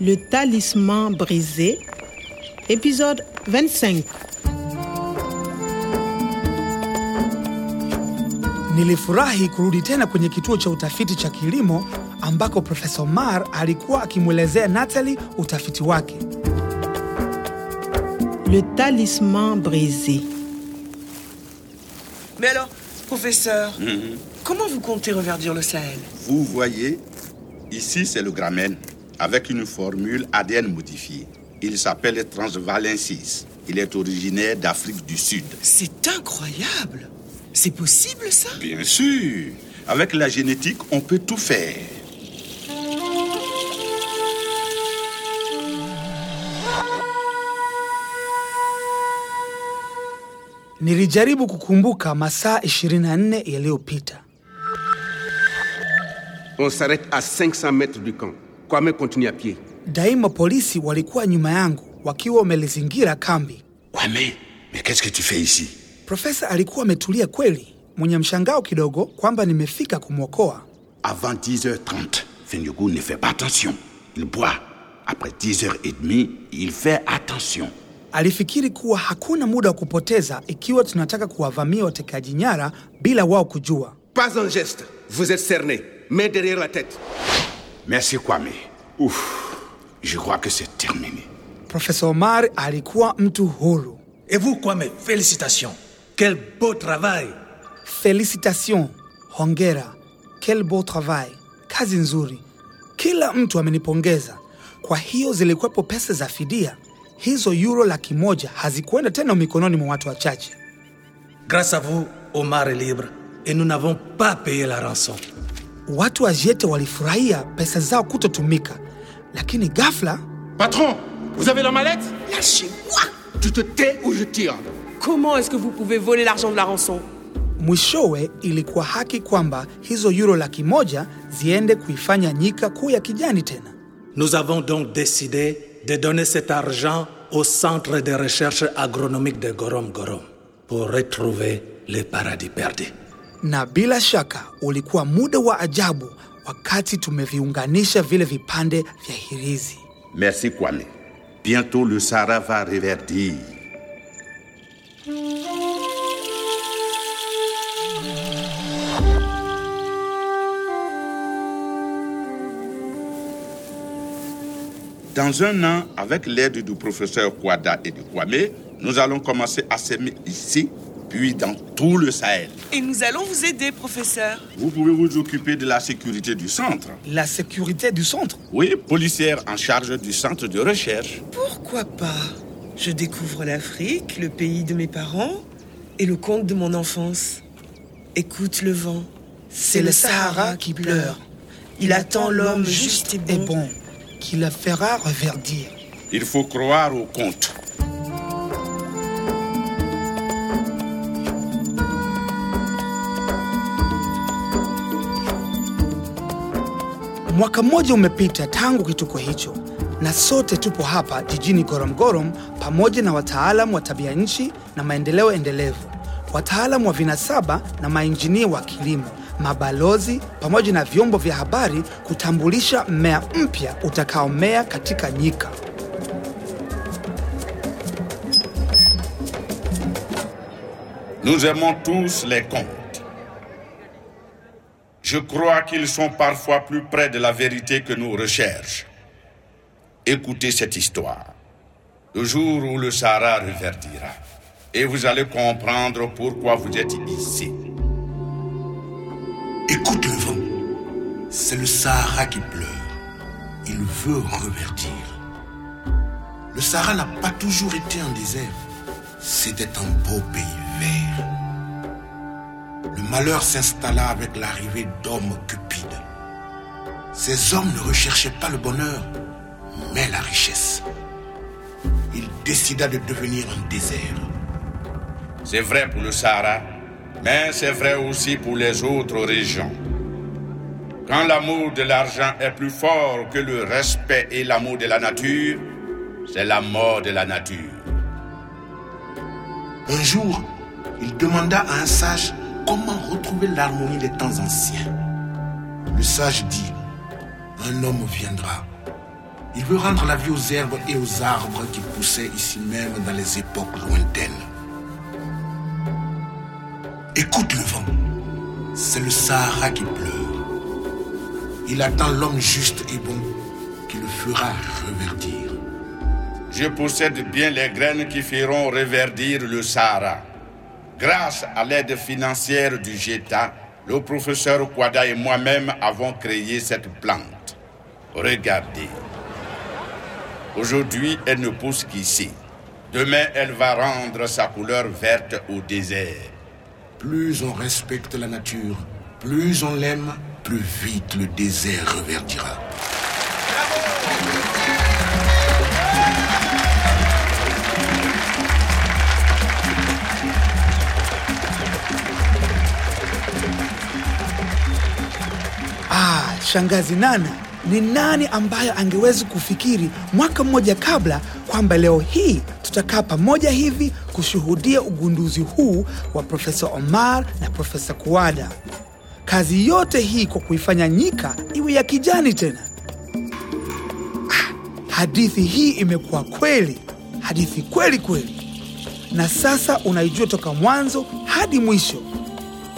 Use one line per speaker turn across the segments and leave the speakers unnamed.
Le talisman brisé, épisode 25.
Nilifurahi kurudi tena kwenye kituo cha utafiti cha kilimo ambako Profesa Omar alikuwa akimwelezea Natalie utafiti wake.
Le talisman brisé.
Mais alors, professeur, comment vous comptez reverdir le Sahel?
Vous voyez, ici c'est le gramène avec une formule ADN modifiée. Il s'appelle Transvalensis. Il est originaire d'Afrique du Sud.
C'est incroyable C'est possible ça?
Bien sûr, avec la génétique, on peut tout faire.
Nilijaribu kukumbuka masaa 24 yaliyopita.
On s'arrête à 500 mètres du camp. Kwame continue à pied.
Daima polisi walikuwa nyuma yangu wakiwa wamelizingira kambi.
Kwame, mais qu'est-ce que tu fais ici
Profesa alikuwa ametulia kweli, mwenye mshangao kidogo kwamba nimefika kumwokoa.
Avant 10h30, Fenyugu ne fait pas attention. Il boit. Après 10h30, il fait attention.
Alifikiri kuwa hakuna muda wa kupoteza ikiwa tunataka kuwavamia watekaji nyara bila wao kujua.
Pas un geste. Vous êtes cerné. Main derrière la tête.
Merci Kwame. Ouf, je crois que c'est terminé.
Professeur Omar alikuwa mtu huru.
Et vous, Kwame, félicitations. Quel beau travail.
Félicitations. hongera, quel beau travail, kazi nzuri. Kila mtu amenipongeza. Kwa hiyo zilikuwepo pesa za fidia. Hizo euro laki moja hazikuenda tena mikononi mwa watu wachache.
Grâce à vous, Omar est libre et nous n'avons pas payé la rançon.
Watu wa Jete walifurahia pesa zao kutotumika, lakini ghafla
Patron, vous avez la mallette?
Lâchez-moi
Tu te tais ou je tire.
Comment est-ce que vous pouvez voler l'argent de la rançon?
Mwishowe ilikuwa haki kwamba hizo euro laki moja ziende kuifanya nyika kuu ya kijani tena.
Nous avons donc décidé de donner cet argent au Centre de recherche agronomique de Gorom Gorom pour retrouver les paradis perdus.
Na bila shaka ulikuwa muda wa ajabu wakati tumeviunganisha vile vipande vya hirizi.
Merci Kwame. Bientôt le Sahara va reverdir. Dans un an, avec l'aide du professeur Kwada et de Kwame, nous allons commencer à s'aimer ici, puis dans tout le Sahel.
Et nous allons vous aider, professeur.
Vous pouvez vous occuper de la sécurité du centre.
La sécurité du centre?
Oui, policière en charge du centre de recherche.
Pourquoi pas? Je découvre l'Afrique, le pays de mes parents et le conte de mon enfance. Écoute le vent.
C'est le Sahara qui pleure.
Il attend l'homme juste et bon,
qui le fera reverdir.
Il faut croire au conte.
Mwaka mmoja umepita tangu kituko hicho, na sote tupo hapa jijini Goromgorom pamoja na wataalam wa tabia nchi na maendeleo endelevu, wataalam wa vinasaba na mainjinia wa kilimo, mabalozi pamoja na vyombo vya habari kutambulisha mmea mpya utakaomea katika nyika.
Nous aimons tous les contes. Je crois qu'ils sont parfois plus près de la vérité que nos recherches. Écoutez cette histoire. Le jour où le Sahara reverdira. Et vous allez comprendre pourquoi vous êtes ici.
Écoute le vent. C'est le Sahara qui pleure. Il veut reverdir. Le Sahara n'a pas toujours été un désert. C'était un beau pays vert. Le malheur s'installa avec l'arrivée d'hommes cupides. Ces hommes ne recherchaient pas le bonheur, mais la richesse. Il décida de devenir un désert.
C'est vrai pour le Sahara, mais c'est vrai aussi pour les autres régions. Quand l'amour de l'argent est plus fort que le respect et l'amour de la nature, c'est la mort de la nature.
Un jour, il demanda à un sage comment retrouver l'harmonie des temps anciens. Le sage dit, un homme viendra, Il veut rendre la vie aux herbes et aux arbres qui poussaient ici même dans les époques lointaines. Écoute le vent. C'est le Sahara qui pleure. Il attend l'homme juste et bon qui le fera reverdir.
Je possède bien les graines qui feront reverdir le Sahara. Grâce à l'aide financière du GETA, le professeur Kwada et moi-même avons créé cette plante. Regardez. Aujourd'hui, elle ne pousse qu'ici. Demain, elle va rendre sa couleur verte au désert.
Plus on respecte la nature, plus on l'aime, plus vite le désert reverdira.
Shangazi Nana, ni nani ambaye angewezi kufikiri mwaka mmoja kabla kwamba leo hii tutakaa pamoja hivi kushuhudia ugunduzi huu wa Profesa Omar na Profesa Kuwada. Kazi yote hii kwa kuifanya nyika iwe ya kijani tena. Ah, hadithi hii imekuwa kweli, hadithi kweli kweli, na sasa unaijua toka mwanzo hadi mwisho,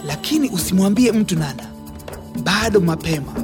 lakini usimwambie mtu Nana, bado mapema.